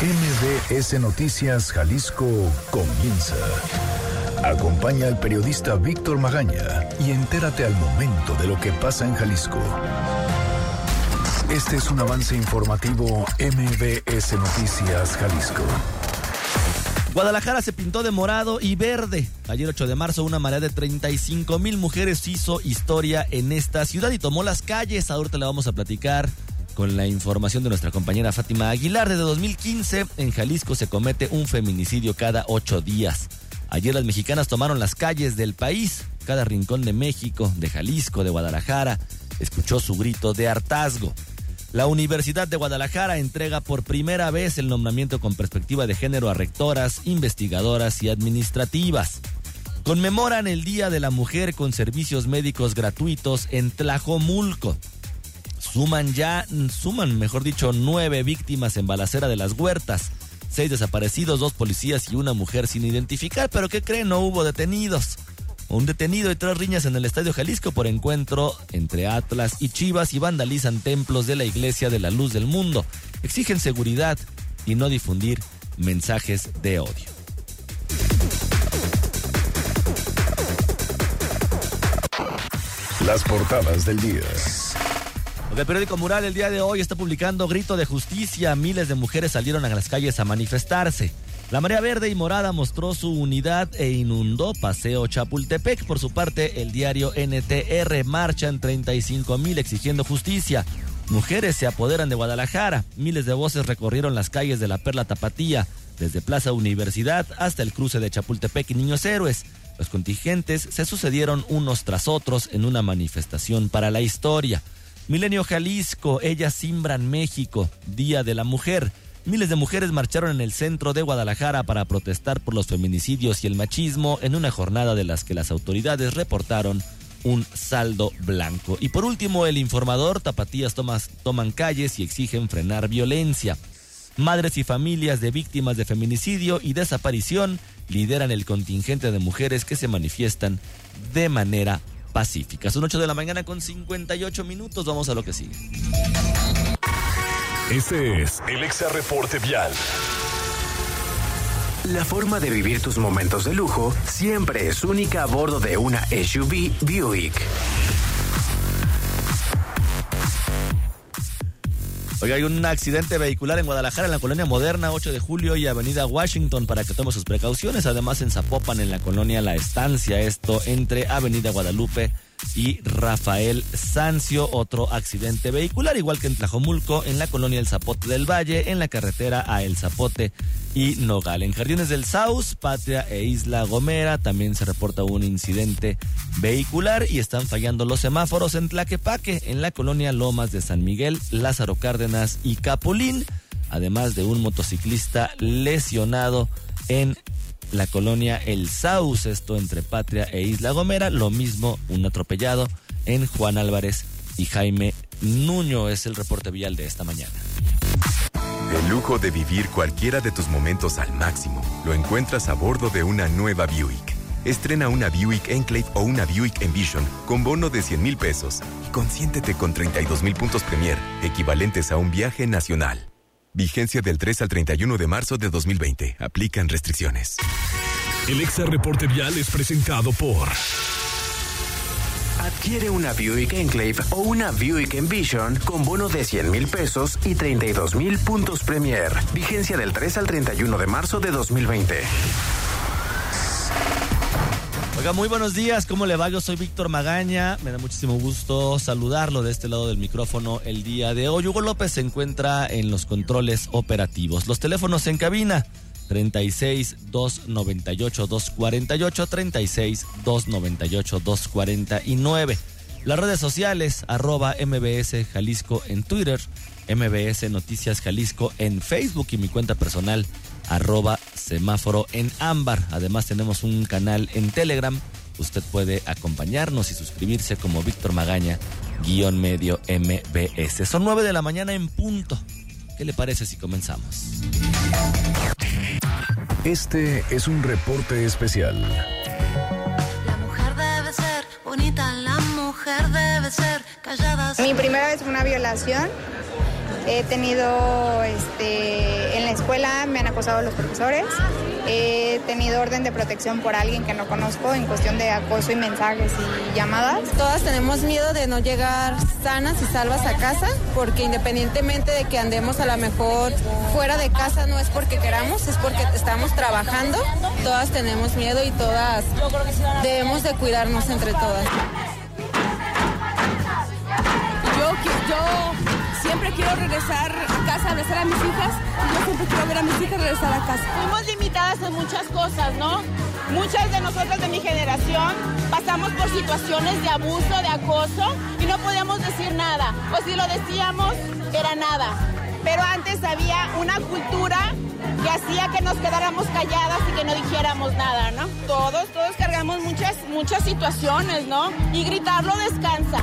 MBS Noticias Jalisco comienza. Acompaña al periodista Víctor Magaña y entérate al momento de lo que pasa en Jalisco. Este es un avance informativo MBS Noticias Jalisco. Guadalajara se pintó de morado y verde. Ayer 8 de marzo una marea de 35 mil mujeres hizo historia en esta ciudad y tomó las calles. Ahorita le vamos a platicar con la información de nuestra compañera Fátima Aguilar. Desde 2015 en Jalisco se comete un feminicidio cada ocho días. Ayer las mexicanas tomaron las calles del país, cada rincón de México, de Jalisco, de Guadalajara, escuchó su grito de hartazgo. La Universidad de Guadalajara entrega por primera vez el nombramiento con perspectiva de género a rectoras, investigadoras y administrativas. Conmemoran el Día de la Mujer con servicios médicos gratuitos en Tlajomulco. Suman ya, suman, mejor dicho, nueve víctimas en balacera de las huertas. Seis desaparecidos, dos policías y una mujer sin identificar. Pero ¿qué creen? No hubo detenidos. Un detenido y tres riñas en el Estadio Jalisco por encuentro entre Atlas y Chivas y vandalizan templos de la Iglesia de la Luz del Mundo. Exigen seguridad y no difundir mensajes de odio. Las portadas del día. El periódico Mural el día de hoy está publicando Grito de Justicia. Miles de mujeres salieron a las calles a manifestarse. La marea verde y morada mostró su unidad e inundó Paseo Chapultepec. Por su parte, el diario NTR marchan 35 mil exigiendo justicia. Mujeres se apoderan de Guadalajara. Miles de voces recorrieron las calles de la Perla Tapatía, desde Plaza Universidad hasta el cruce de Chapultepec y Niños Héroes. Los contingentes se sucedieron unos tras otros en una manifestación para la historia. Milenio Jalisco, ellas simbran México, Día de la Mujer. Miles de mujeres marcharon en el centro de Guadalajara para protestar por los feminicidios y el machismo en una jornada de las que las autoridades reportaron un saldo blanco. Y por último, el informador, tapatías toman calles y exigen frenar violencia. Madres y familias de víctimas de feminicidio y desaparición lideran el contingente de mujeres que se manifiestan de manera pacífica. Son 8 de la mañana con 58 minutos. Vamos a lo que sigue. Este es el Exa Reporte Vial. La forma de vivir tus momentos de lujo siempre es única a bordo de una SUV Buick. Hoy hay un accidente vehicular en Guadalajara, en la colonia Moderna, 8 de julio y Avenida Washington, para que tome sus precauciones. Además, en Zapopan, en la colonia La Estancia, esto entre Avenida Guadalupe Rafael Sancio, otro accidente vehicular, igual que en Tlajomulco, en la colonia El Zapote del Valle, en la carretera a El Zapote y Nogal. En Jardines del Saus, Patria e Isla Gomera también se reporta un incidente vehicular y están fallando los semáforos en Tlaquepaque, en la colonia Lomas de San Miguel, Lázaro Cárdenas y Capulín, además de un motociclista lesionado en la colonia El Saus, esto entre Patria e Isla Gomera, lo mismo un atropellado en Juan Álvarez y Jaime Nuño es el reporte vial de esta mañana. El lujo de vivir cualquiera de tus momentos al máximo lo encuentras a bordo de una nueva Buick. Estrena una Buick Enclave o una Buick Envision con bono de 100 mil pesos y consiéntete con 32 mil puntos Premier, equivalentes a un viaje nacional. Vigencia del 3 al 31 de marzo de 2020. Aplican restricciones. El Exa Reporte Vial es presentado por... Adquiere una Buick Enclave o una Buick Envision con bono de 100 mil pesos y 32 mil puntos Premier. Vigencia del 3 al 31 de marzo de 2020. Muy buenos días, ¿cómo le va? Yo soy Víctor Magaña, me da muchísimo gusto saludarlo de este lado del micrófono el día de hoy. Hugo López se encuentra en los controles operativos. Los teléfonos en cabina, 36 298 248, 36 298 249. Las redes sociales, arroba MBS Jalisco en Twitter, MBS Noticias Jalisco en Facebook y mi cuenta personal, arroba semáforo en ámbar. Además tenemos un canal en Telegram. Usted puede acompañarnos y suscribirse como Víctor Magaña, guion medio MBS. Son 9 de la mañana en punto. ¿Qué le parece si comenzamos? Este es un reporte especial. La mujer debe ser bonita, la mujer debe ser callada. Mi primera vez fue una violación. He tenido este, en la escuela me han acosado los profesores. He tenido orden de protección por alguien que no conozco en cuestión de acoso y mensajes y llamadas. Todas tenemos miedo de no llegar sanas y salvas a casa, porque independientemente de que andemos a lo mejor fuera de casa, no es porque queramos, es porque estamos trabajando. Todas tenemos miedo y todas debemos de cuidarnos entre todas. Quiero regresar a casa, abrazar a mis hijas y yo siempre quiero ver a mis hijas regresar a casa. Fuimos limitadas en muchas cosas, ¿no? Muchas de nosotras de mi generación pasamos por situaciones de abuso, de acoso y no podíamos decir nada. O si lo decíamos, era nada. Pero antes había una cultura que hacía que nos quedáramos calladas y que no dijéramos nada, ¿no? Todos, todos cargamos muchas, muchas situaciones, ¿no? Y gritarlo descansa.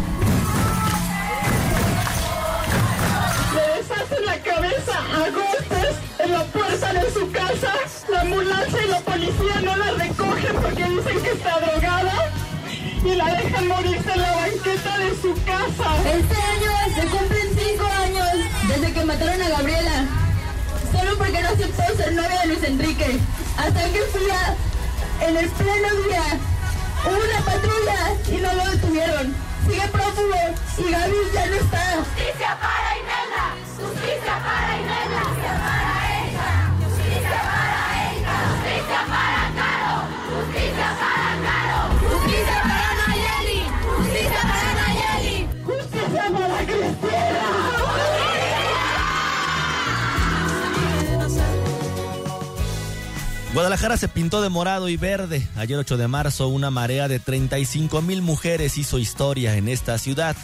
Le deshacen la cabeza a golpes en la puerta de su casa. La ambulancia y la policía no la recogen porque dicen que está drogada y la dejan morirse en la banqueta de su casa. Este año se cumplen cinco años desde que mataron a Gabriela. Solo porque no aceptó ser novia de Luis Enrique. Hasta que fui a, en el pleno día, hubo una patrulla y no lo detuvieron sigue prófugo y Gaby ya no está. Justicia para Guadalajara se pintó de morado y verde. Ayer 8 de marzo una marea de 35 mil mujeres hizo historia en esta ciudad.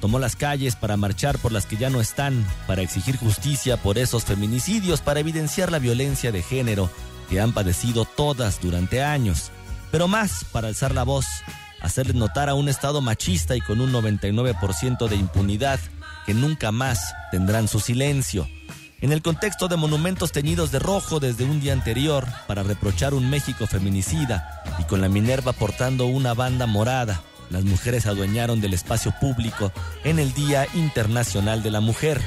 Tomó las calles para marchar por las que ya no están, para exigir justicia por esos feminicidios, para evidenciar la violencia de género que han padecido todas durante años. Pero más para alzar la voz, hacerles notar a un Estado machista y con un 99% de impunidad que nunca más tendrán su silencio en el contexto de monumentos teñidos de rojo desde un día anterior para reprochar un México feminicida y con la Minerva portando una banda morada. Las mujeres adueñaron del espacio público en el Día Internacional de la Mujer.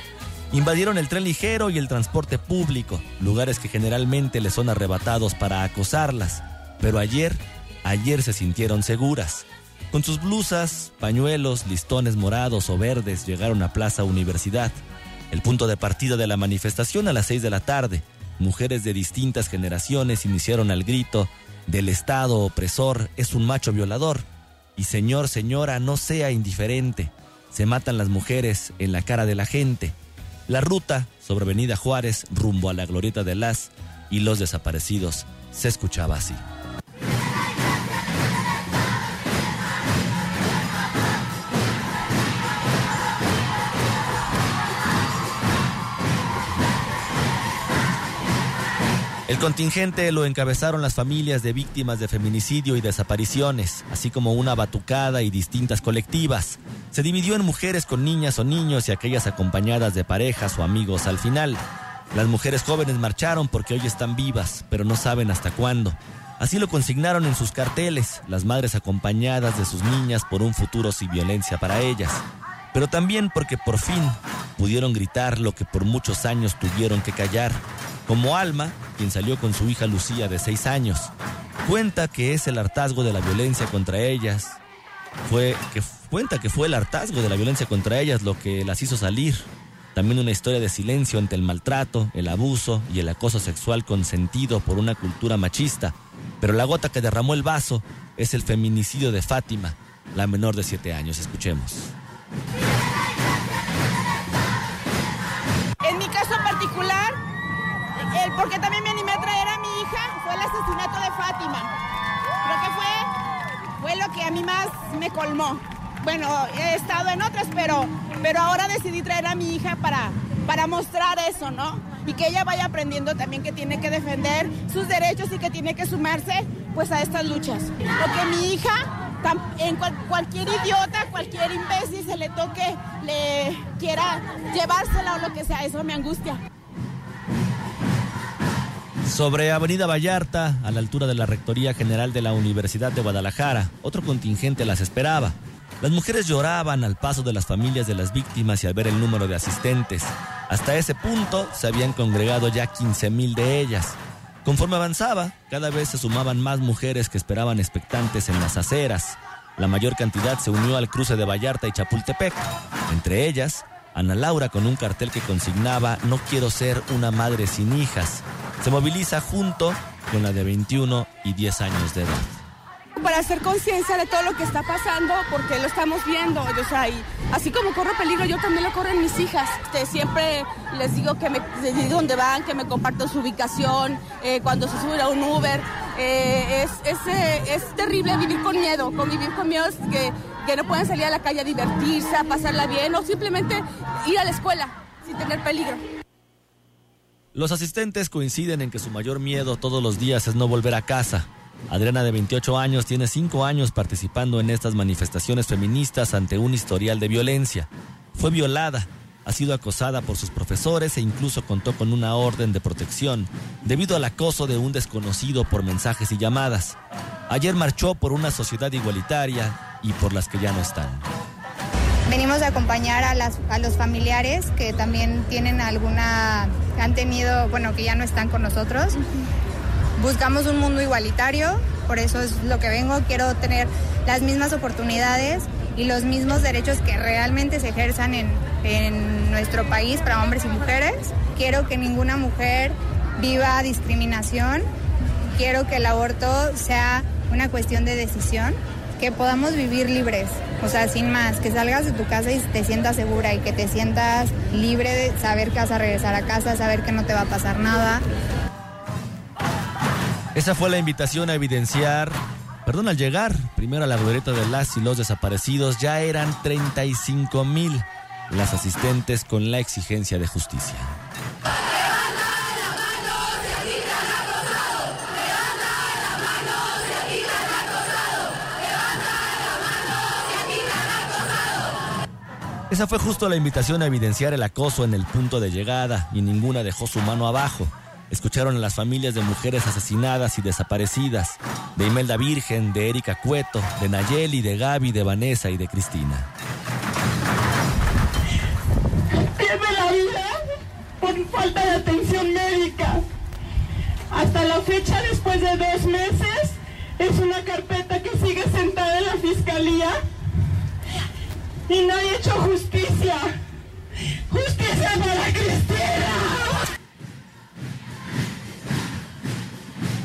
Invadieron el tren ligero y el transporte público, lugares que generalmente les son arrebatados para acosarlas. Pero ayer, ayer se sintieron seguras. Con sus blusas, pañuelos, listones morados o verdes llegaron a Plaza Universidad el punto de partida de la manifestación a las 6 de la tarde. Mujeres de distintas generaciones iniciaron al grito del Estado opresor es un macho violador. Y señor, señora, no sea indiferente. Se matan las mujeres en la cara de la gente. La ruta sobre Avenida Juárez rumbo a la glorieta de las y los desaparecidos se escuchaba así. Contingente lo encabezaron las familias de víctimas de feminicidio y desapariciones, así como una batucada y distintas colectivas. Se dividió en mujeres con niñas o niños y aquellas acompañadas de parejas o amigos al final. Las mujeres jóvenes marcharon porque hoy están vivas, pero no saben hasta cuándo. Así lo consignaron en sus carteles, las madres acompañadas de sus niñas por un futuro sin violencia para ellas. Pero también porque por fin pudieron gritar lo que por muchos años tuvieron que callar, como Alma, quien salió con su hija Lucía de seis años. Cuenta que es el hartazgo de la violencia contra ellas. Fue que cuenta que fue el hartazgo de la violencia contra ellas lo que las hizo salir. También una historia de silencio ante el maltrato, el abuso y el acoso sexual consentido por una cultura machista. Pero la gota que derramó el vaso es el feminicidio de Fátima, la menor de siete años. Escuchemos. Porque también me animé a traer a mi hija, fue el asesinato de Fátima. Creo que fue, fue lo que a mí más me colmó. Bueno, he estado en otras, pero, pero ahora decidí traer a mi hija para, para mostrar eso, ¿no? Y que ella vaya aprendiendo también que tiene que defender sus derechos y que tiene que sumarse pues a estas luchas. Porque mi hija, en cualquier idiota, cualquier imbécil se le toque, le quiera llevársela o lo que sea, eso me angustia. Sobre Avenida Vallarta, a la altura de la Rectoría General de la Universidad de Guadalajara, otro contingente las esperaba. Las mujeres lloraban al paso de las familias de las víctimas y al ver el número de asistentes. Hasta ese punto se habían congregado ya 15 mil de ellas. Conforme avanzaba, cada vez se sumaban más mujeres que esperaban expectantes en las aceras. La mayor cantidad se unió al cruce de Vallarta y Chapultepec. Entre ellas, Ana Laura con un cartel que consignaba No quiero ser una madre sin hijas. Se moviliza junto con la de 21 y 10 años de edad para hacer conciencia de todo lo que está pasando, porque lo estamos viendo. O sea, y así como corro peligro, yo también lo corro en mis hijas. Este, siempre les digo que me digo dónde van, que me compartan su ubicación, eh, cuando se suben a un Uber. Eh, es, es, eh, es, terrible vivir con miedo, convivir con miedo que, que no pueden salir a la calle a divertirse, a pasarla bien o simplemente ir a la escuela sin tener peligro. Los asistentes coinciden en que su mayor miedo todos los días es no volver a casa, Adriana, de 28 años, tiene 5 años participando en estas manifestaciones feministas ante un historial de violencia. Fue violada, ha sido acosada por sus profesores e incluso contó con una orden de protección debido al acoso de un desconocido por mensajes y llamadas. Ayer marchó por una sociedad igualitaria y por las que ya no están. Venimos a acompañar a, las, a los familiares que también tienen alguna, han tenido, bueno, que ya no están con nosotros. Buscamos un mundo igualitario, por eso es lo que vengo, quiero tener las mismas oportunidades y los mismos derechos que realmente se ejerzan en, en nuestro país para hombres y mujeres. Quiero que ninguna mujer viva discriminación, quiero que el aborto sea una cuestión de decisión, que podamos vivir libres, o sea, sin más, que salgas de tu casa y te sientas segura y que te sientas libre de saber que vas a regresar a casa, saber que no te va a pasar nada. Esa fue la invitación a evidenciar, perdón, al llegar primero a la glorieta de las y los desaparecidos, ya eran 35 mil las asistentes con la exigencia de justicia. Esa fue justo la invitación a evidenciar el acoso en el punto de llegada y ninguna dejó su mano abajo. Escucharon a las familias de mujeres asesinadas y desaparecidas, de Imelda Virgen, de Erika Cueto, de Nayeli, de Gaby, de Vanessa y de Cristina. Pierde la vida por falta de atención médica. Hasta la fecha, después de dos meses, es una carpeta que sigue sentada en la fiscalía y nadie ha hecho justicia. ¡Justicia para Cristina!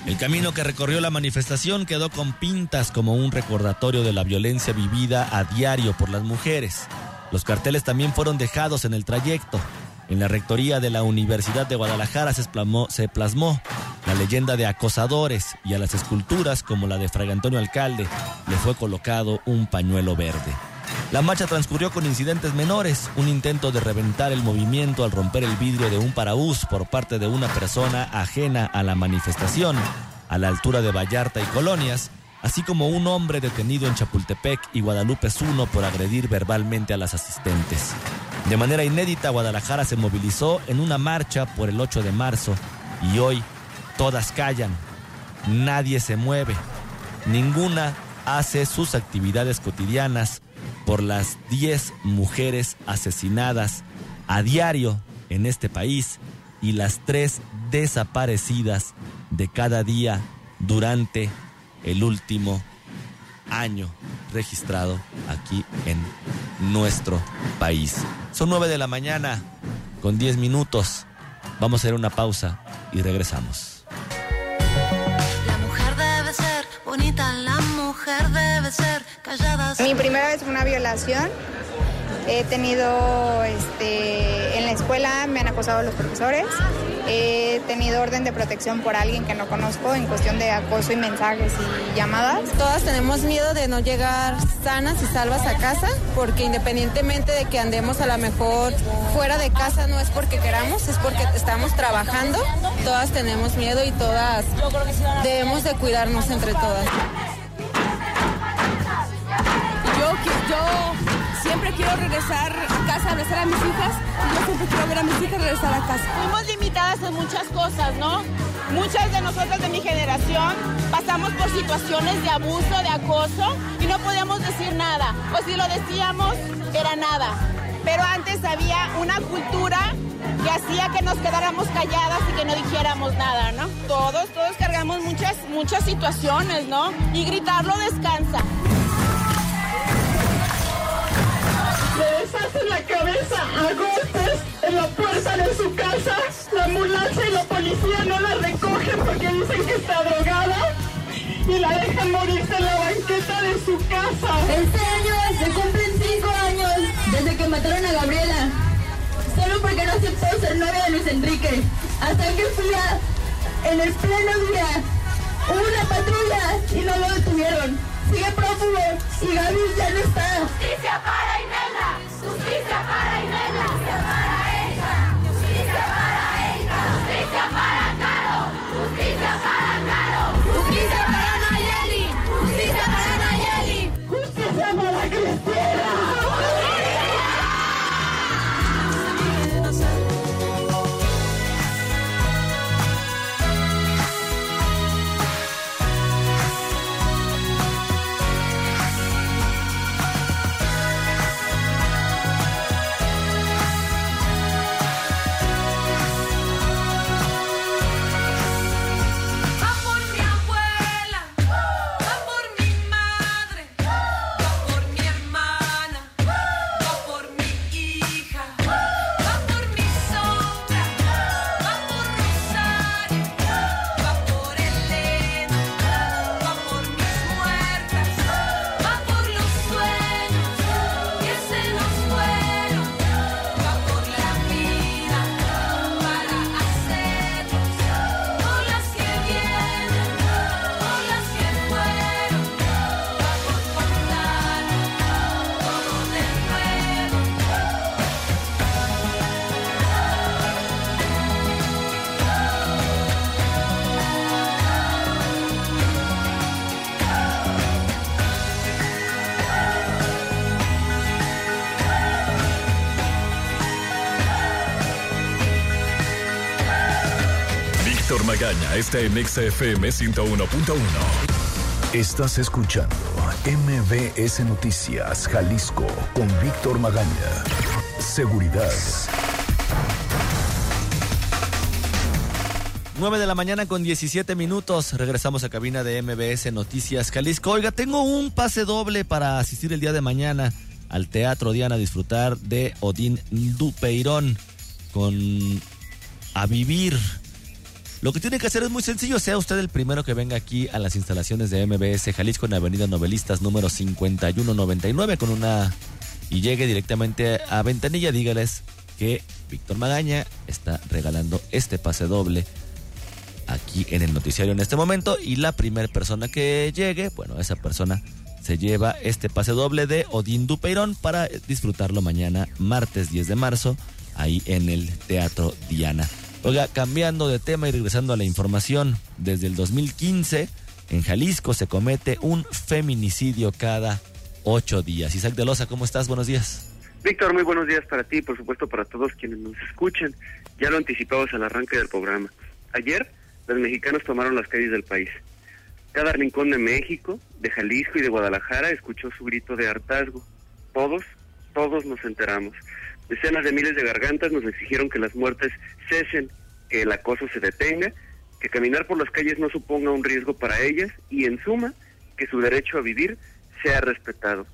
El camino que recorrió la manifestación quedó con pintas como un recordatorio de la violencia vivida a diario por las mujeres. Los carteles también fueron dejados en el trayecto. En la rectoría de la Universidad de Guadalajara se se plasmó la leyenda de acosadores y a las esculturas como la de Fray Antonio Alcalde le fue colocado un pañuelo verde. La marcha transcurrió con incidentes menores, un intento de reventar el movimiento al romper el vidrio de un parabús por parte de una persona ajena a la manifestación, a la altura de Vallarta y Colonias, así como un hombre detenido en Chapultepec y Guadalupe Zuno por agredir verbalmente a las asistentes. De manera inédita, Guadalajara se movilizó en una marcha por el 8 de marzo y hoy todas callan, nadie se mueve, ninguna hace sus actividades cotidianas por las 10 mujeres asesinadas a diario en este país y las tres desaparecidas de cada día durante el último año registrado aquí en nuestro país. Son 9 de la mañana con 10 minutos. Vamos a hacer una pausa y regresamos. Mi primera vez fue una violación. He tenido, este, en la escuela me han acosado los profesores. He tenido orden de protección por alguien que no conozco en cuestión de acoso y mensajes y llamadas. Todas tenemos miedo de no llegar sanas y salvas a casa, porque independientemente de que andemos a lo mejor fuera de casa, no es porque queramos, es porque estamos trabajando. Todas tenemos miedo y todas debemos de cuidarnos entre todas. Yo, siempre quiero regresar a casa, abrazar a mis hijas. y Yo siempre quiero ver a mis hijas regresar a casa. Fuimos limitadas en muchas cosas, ¿no? Muchas de nosotras de mi generación pasamos por situaciones de abuso, de acoso y no podíamos decir nada. O si lo decíamos, era nada. Pero antes había una cultura que hacía que nos quedáramos calladas y que no dijéramos nada, ¿no? Todos, todos cargamos muchas, muchas situaciones, ¿no? Y gritarlo descansa. Cabeza a golpes en la puerta de su casa. La ambulancia y la policía no la recogen porque dicen que está drogada y la dejan morirse en la banqueta de su casa. Este año se cumplen cinco años desde que mataron a Gabriela. Solo porque no aceptó ser novia de Luis Enrique. Hasta que fui a, en el pleno día. Hubo una patrulla y no lo detuvieron. Sigue prófugo y Gaby ya no está. Justicia para justicia para Magaña está en XFM 101.1. Estás escuchando MBS Noticias Jalisco con Víctor Magaña. Seguridad. 9 de la mañana con 17 minutos. Regresamos a cabina de MBS Noticias Jalisco. Oiga, tengo un pase doble para asistir el día de mañana al Teatro Diana a disfrutar de Odín Dupeirón con A Vivir. Lo que tiene que hacer es muy sencillo, sea usted el primero que venga aquí a las instalaciones de MBS Jalisco en Avenida Novelistas número 5199 con una y llegue directamente a Ventanilla, dígales que Víctor Magaña está regalando este pase doble aquí en el noticiario en este momento y la primera persona que llegue, bueno, esa persona se lleva este pase doble de Odín Dupeirón para disfrutarlo mañana, martes 10 de marzo, ahí en el Teatro Diana. Oiga, cambiando de tema y regresando a la información, desde el 2015 en Jalisco se comete un feminicidio cada ocho días. Isaac de Loza, ¿cómo estás? Buenos días. Víctor, muy buenos días para ti y por supuesto para todos quienes nos escuchan. Ya lo anticipamos al arranque del programa. Ayer, los mexicanos tomaron las calles del país. Cada rincón de México, de Jalisco y de Guadalajara escuchó su grito de hartazgo. Todos, todos nos enteramos. Decenas de miles de gargantas nos exigieron que las muertes cesen, que el acoso se detenga, que caminar por las calles no suponga un riesgo para ellas y, en suma, que su derecho a vivir sea respetado.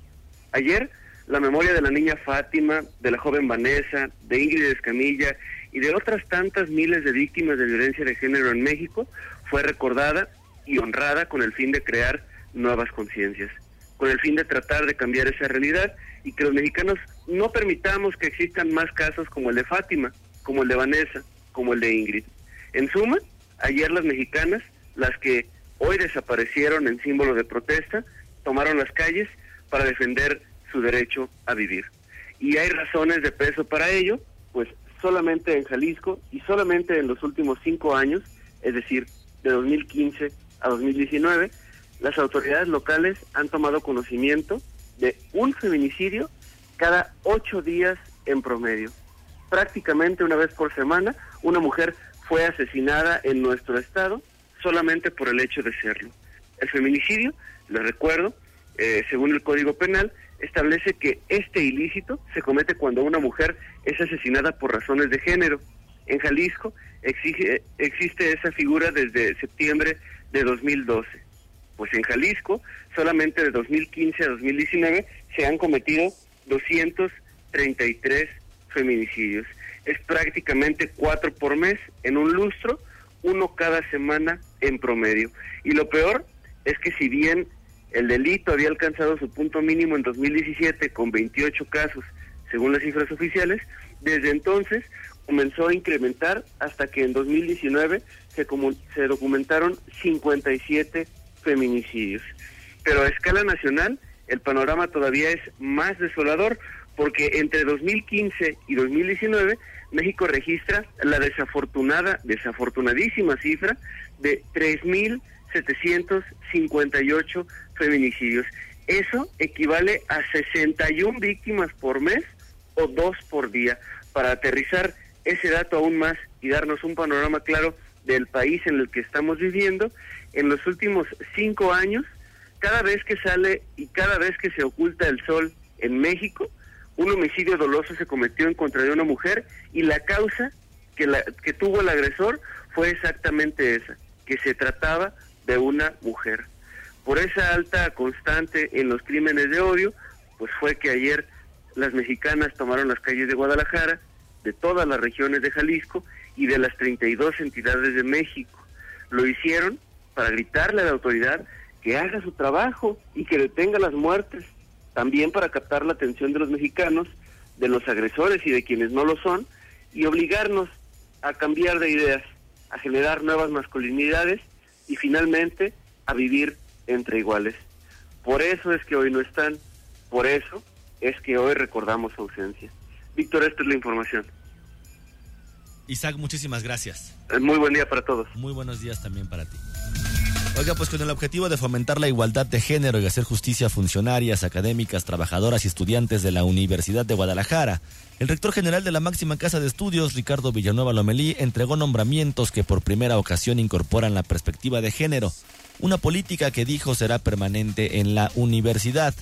Ayer, la memoria de la niña Fátima, de la joven Vanessa, de Ingrid Escamilla y de otras tantas miles de víctimas de violencia de género en México fue recordada y honrada con el fin de crear nuevas conciencias, con el fin de tratar de cambiar esa realidad y que los mexicanos no permitamos que existan más casos como el de Fátima, como el de Vanessa, como el de Ingrid. En suma, ayer las mexicanas, las que hoy desaparecieron en símbolo de protesta, tomaron las calles para defender su derecho a vivir. Y hay razones de peso para ello, pues solamente en Jalisco y solamente en los últimos cinco años, es decir, de 2015 a 2019, las autoridades locales han tomado conocimiento de un feminicidio cada ocho días en promedio. Prácticamente una vez por semana, una mujer fue asesinada en nuestro estado solamente por el hecho de serlo. El feminicidio, les recuerdo, eh, según el Código Penal, establece que este ilícito se comete cuando una mujer es asesinada por razones de género, En Jalisco exige- existe esa figura desde septiembre de 2012. Pues en Jalisco, solamente de 2015 a 2019, se han cometido 233 feminicidios. Es prácticamente cuatro por mes en un lustro, uno cada semana en promedio. Y lo peor es que si bien el delito había alcanzado su punto mínimo en 2017 con 28 casos, según las cifras oficiales, desde entonces comenzó a incrementar hasta que en 2019 se, se documentaron 57 feminicidios. Pero a escala nacional el panorama todavía es más desolador porque entre 2015 y 2019 México registra la desafortunada, desafortunadísima cifra de 3.758 feminicidios. Eso equivale a 61 víctimas por mes o dos por día. Para aterrizar ese dato aún más y darnos un panorama claro del país en el que estamos viviendo, en los últimos cinco años, cada vez que sale y cada vez que se oculta el sol en México, un homicidio doloso se cometió en contra de una mujer y la causa que, la, que tuvo el agresor fue exactamente esa, que se trataba de una mujer. Por esa alta constante en los crímenes de odio, pues fue que ayer las mexicanas tomaron las calles de Guadalajara, de todas las regiones de Jalisco y de las 32 entidades de México. Lo hicieron para gritarle a la autoridad que haga su trabajo y que detenga las muertes, también para captar la atención de los mexicanos, de los agresores y de quienes no lo son, y obligarnos a cambiar de ideas, a generar nuevas masculinidades y finalmente a vivir entre iguales. Por eso es que hoy no están, por eso es que hoy recordamos su ausencia. Víctor, esta es la información. Isaac, muchísimas gracias. Eh, Muy buen día para todos. Muy buenos días también para ti. Oiga, pues con el objetivo de fomentar la igualdad de género y hacer justicia a funcionarias, académicas, trabajadoras y estudiantes de la Universidad de Guadalajara, el rector general de la máxima casa de estudios, Ricardo Villanueva Lomelí, entregó nombramientos que por primera ocasión incorporan la perspectiva de género, una política que dijo será permanente en la universidad.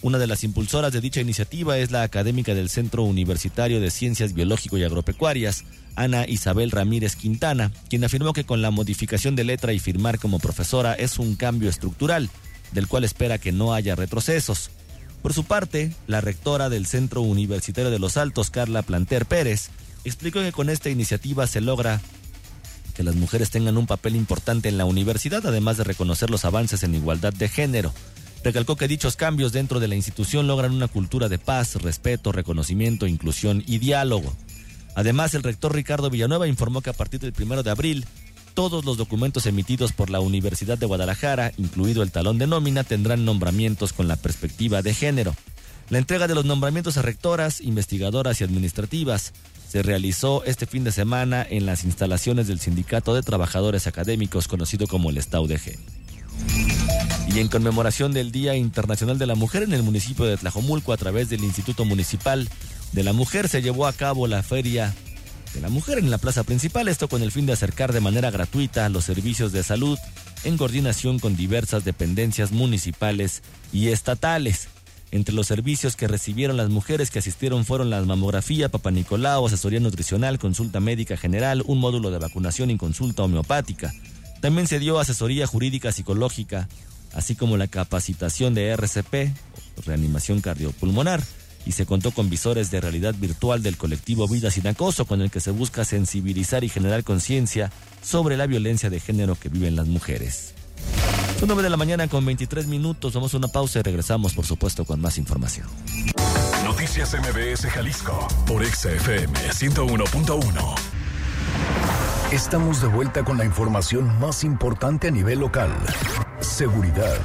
Una de las impulsoras de dicha iniciativa es la académica del Centro Universitario de Ciencias Biológico y Agropecuarias, Ana Isabel Ramírez Quintana, quien afirmó que con la modificación de letra y firmar como profesora es un cambio estructural, del cual espera que no haya retrocesos. Por su parte, la rectora del Centro Universitario de Los Altos, Carla Planter Pérez, explicó que con esta iniciativa se logra que las mujeres tengan un papel importante en la universidad, además de reconocer los avances en igualdad de género. Recalcó que dichos cambios dentro de la institución logran una cultura de paz, respeto, reconocimiento, inclusión y diálogo. Además, el rector Ricardo Villanueva informó que a partir del primero de abril, todos los documentos emitidos por la Universidad de Guadalajara, incluido el talón de nómina, tendrán nombramientos con la perspectiva de género. La entrega de los nombramientos a rectoras, investigadoras y administrativas se realizó este fin de semana en las instalaciones del Sindicato de Trabajadores Académicos, conocido como el STAUDG. Y en conmemoración del Día Internacional de la Mujer en el municipio de Tlajomulco, a través del Instituto Municipal de la Mujer, se llevó a cabo la Feria de la Mujer en la plaza principal, esto con el fin de acercar de manera gratuita los servicios de salud en coordinación con diversas dependencias municipales y estatales. Entre los servicios que recibieron las mujeres que asistieron fueron la mamografía, Papa Nicolau, asesoría nutricional, consulta médica general, un módulo de vacunación y consulta homeopática. También se dio asesoría jurídica psicológica, así como la capacitación de RCP, reanimación cardiopulmonar, y se contó con visores de realidad virtual del colectivo Vida Sin Acoso, con el que se busca sensibilizar y generar conciencia sobre la violencia de género que viven las mujeres. Son 9 de la mañana con 23 minutos, vamos a una pausa y regresamos, por supuesto, con más información. Noticias MBS Jalisco por XFM 101.1. Estamos de vuelta con la información más importante a nivel local. Seguridad.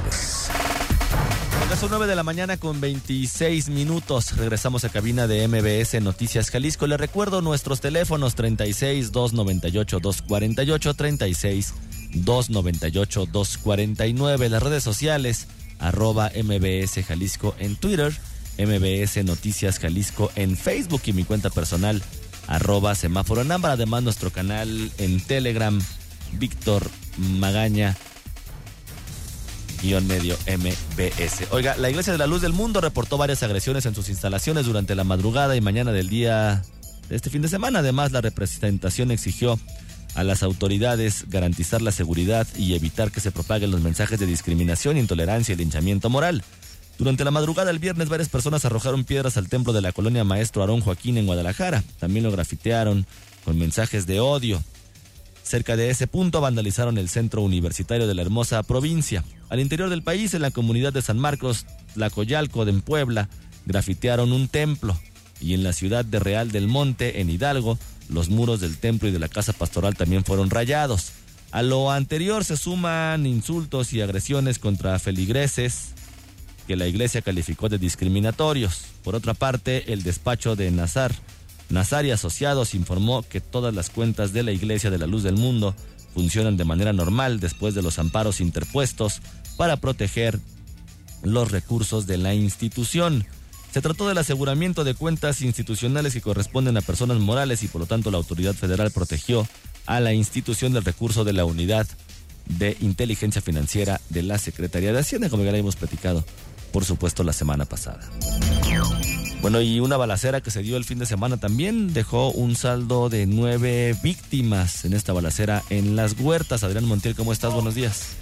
Son 9 de la mañana con 26 minutos. Regresamos a cabina de MBS Noticias Jalisco. Le recuerdo nuestros teléfonos 36 298 248 36 298 249. Las redes sociales arroba MBS Jalisco en Twitter, MBS Noticias Jalisco en Facebook y mi cuenta personal arroba semáforo en ámbar. Además nuestro canal en Telegram, Víctor Magaña medio MBS. Oiga, la Iglesia de la Luz del Mundo reportó varias agresiones en sus instalaciones durante la madrugada y mañana del día este fin de semana. Además, la representación exigió a las autoridades garantizar la seguridad y evitar que se propaguen los mensajes de discriminación, intolerancia y linchamiento moral. Durante la madrugada del viernes, varias personas arrojaron piedras al templo de la colonia Maestro Aarón Joaquín en Guadalajara. También lo grafitearon con mensajes de odio. Cerca de ese punto vandalizaron el centro universitario de la hermosa provincia. Al interior del país, en la comunidad de San Marcos, Tlacoyalco de Puebla, grafitearon un templo. Y en la ciudad de Real del Monte, en Hidalgo, los muros del templo y de la casa pastoral también fueron rayados. A lo anterior se suman insultos y agresiones contra feligreses que la iglesia calificó de discriminatorios. Por otra parte, el despacho de Nazar Nazar y Asociados informó que todas las cuentas de la Iglesia de la Luz del Mundo funcionan de manera normal después de los amparos interpuestos para proteger los recursos de la institución. Se trató del aseguramiento de cuentas institucionales que corresponden a personas morales y por lo tanto la autoridad federal protegió a la institución del recurso de la unidad de inteligencia financiera de la Secretaría de Hacienda, como ya le hemos platicado, por supuesto, la semana pasada. Bueno, y una balacera que se dio el fin de semana también dejó un saldo de nueve víctimas en esta balacera en las huertas. Adrián Montiel, ¿cómo estás? Buenos días.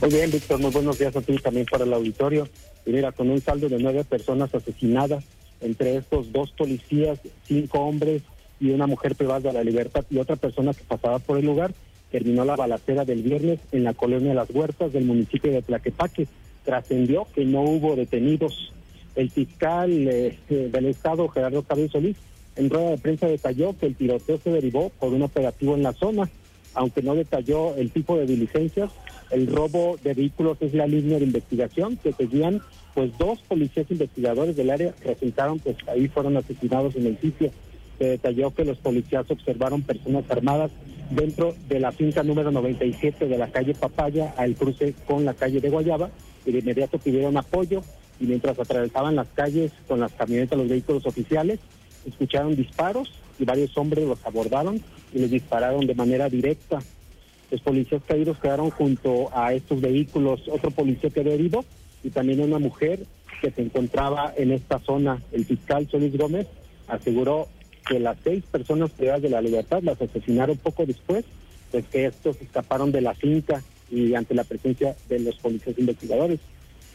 Muy bien, Víctor, muy buenos días a ti también para el auditorio. Y mira, con un saldo de nueve personas asesinadas, entre estos dos policías, cinco hombres y una mujer privada de la libertad y otra persona que pasaba por el lugar, terminó la balacera del viernes en la colonia Las Huertas del municipio de Tlaquepaque. Trascendió que no hubo detenidos el fiscal eh, del Estado, Gerardo Cabello Solís, en rueda de prensa detalló que el tiroteo se derivó por un operativo en la zona, aunque no detalló el tipo de diligencias. El robo de vehículos es la línea de investigación que seguían, pues dos policías investigadores del área resultaron, pues ahí fueron asesinados en el sitio. Se detalló que los policías observaron personas armadas dentro de la finca número 97 de la calle Papaya al cruce con la calle de Guayaba y de inmediato pidieron apoyo y mientras atravesaban las calles con las camionetas, los vehículos oficiales, escucharon disparos y varios hombres los abordaron y les dispararon de manera directa. Los policías caídos quedaron junto a estos vehículos, otro policía quedó herido y también una mujer que se encontraba en esta zona. El fiscal Solís Gómez aseguró que las seis personas privadas de la libertad las asesinaron poco después, pues que estos escaparon de la finca y ante la presencia de los policías investigadores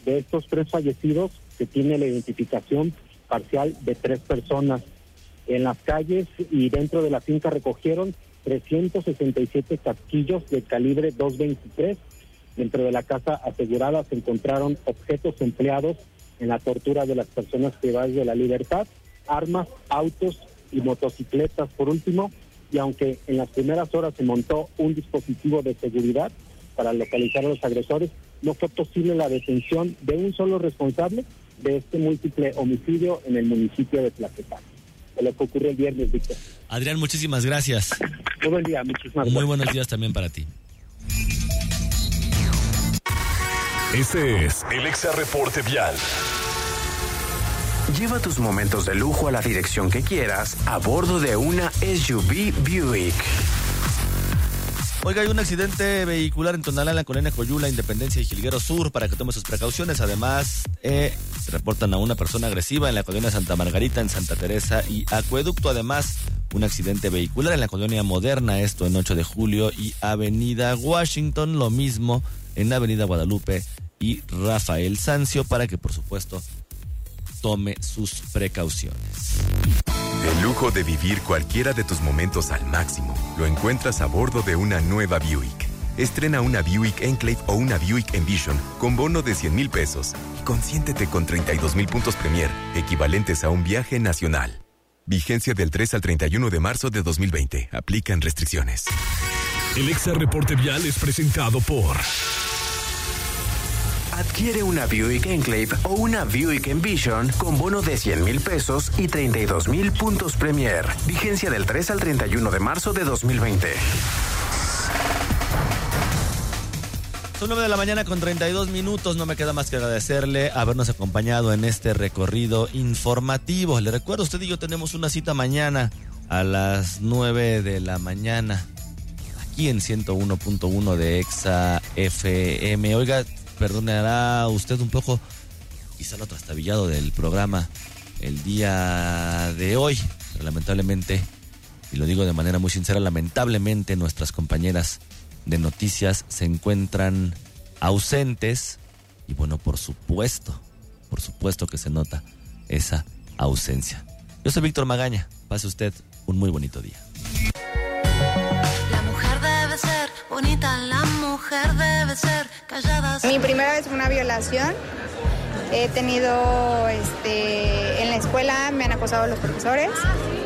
de estos tres fallecidos se tiene la identificación parcial de tres personas. En las calles y dentro de la finca recogieron 367 casquillos de calibre 223. Dentro de la casa asegurada se encontraron objetos empleados en la tortura de las personas privadas de la libertad, armas, autos y motocicletas por último. Y aunque en las primeras horas se montó un dispositivo de seguridad para localizar a los agresores, no fue posible la detención de un solo responsable de este múltiple homicidio en el municipio de Tlaquepaque. Lo que ocurrió el viernes, Víctor. Adrián, muchísimas gracias. Muy buen día, muchísimas Muy buenos días también para ti. Este es el Exa Reporte Vial. Lleva tus momentos de lujo a la dirección que quieras a bordo de una SUV Buick. Oiga, hay un accidente vehicular en Tonalá, en la colonia Coyula, Independencia y Gilguero Sur, para que tome sus precauciones. Además, eh, se reportan a una persona agresiva en la colonia Santa Margarita, en Santa Teresa y Acueducto. Además, un accidente vehicular en la colonia Moderna, esto en 8 de julio, y Avenida Washington, lo mismo en Avenida Guadalupe y Rafael Sancio, para que, por supuesto, tome sus precauciones. El lujo de vivir cualquiera de tus momentos al máximo lo encuentras a bordo de una nueva Buick. Estrena una Buick Enclave o una Buick Envision con bono de 100 mil pesos y consiéntete con 32 mil puntos Premier, equivalentes a un viaje nacional. Vigencia del 3 al 31 de marzo de 2020. Aplican restricciones. El Exa Reporte Vial es presentado por... Adquiere una Buick Enclave o una Buick Envision con bono de 100 mil pesos y 32 mil puntos Premier. Vigencia del 3 al 31 de marzo de 2020. Son 9 de la mañana con 32 minutos. No me queda más que agradecerle habernos acompañado en este recorrido informativo. Le recuerdo, usted y yo tenemos una cita mañana a las 9 de la mañana aquí en 101.1 de Exa FM. Oiga, perdonará usted un poco quizá lo trastabillado del programa el día de hoy. Pero lamentablemente, y lo digo de manera muy sincera, lamentablemente nuestras compañeras de noticias se encuentran ausentes y bueno, por supuesto, por supuesto que se nota esa ausencia. Yo soy Víctor Magaña, pase usted un muy bonito día. La mujer debe ser bonita, la mujer debe ser callada. Mi primera vez fue una violación. He tenido, este, en la escuela me han acosado los profesores.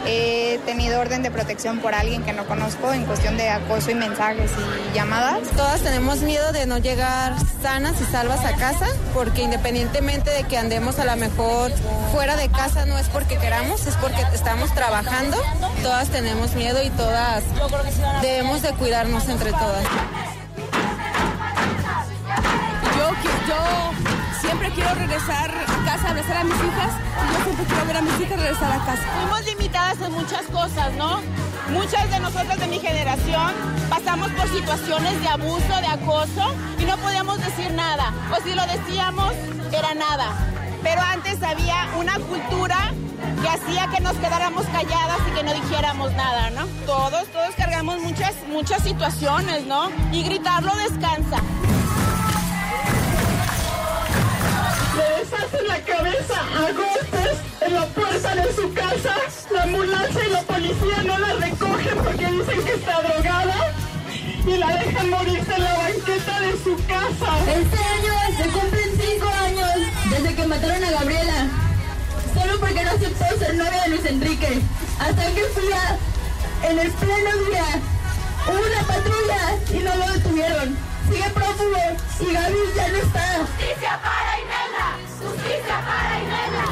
He tenido orden de protección por alguien que no conozco en cuestión de acoso y mensajes y llamadas. Todas tenemos miedo de no llegar sanas y salvas a casa, porque independientemente de que andemos a lo mejor fuera de casa, no es porque queramos, es porque estamos trabajando. Todas tenemos miedo y todas debemos de cuidarnos entre todas. Yo, siempre quiero regresar a casa, abrazar a mis hijas. Y yo siempre quiero ver a mis hijas regresar a casa. Fuimos limitadas en muchas cosas, ¿no? Muchas de nosotras de mi generación pasamos por situaciones de abuso, de acoso y no podíamos decir nada. O si lo decíamos, era nada. Pero antes había una cultura que hacía que nos quedáramos calladas y que no dijéramos nada, ¿no? Todos, todos cargamos muchas, muchas situaciones, ¿no? Y gritarlo descansa. Le deshacen la cabeza a golpes en la puerta de su casa. La ambulancia y la policía no la recogen porque dicen que está drogada y la dejan morirse en la banqueta de su casa. Este año se cumplen cinco años desde que mataron a Gabriela. Solo porque no aceptó ser novia de Luis Enrique. Hasta que fui a, en el pleno día, hubo una patrulla y no lo detuvieron. Sigue prófugo y Gaby ya no está. Justicia para Inela, justicia para Inela,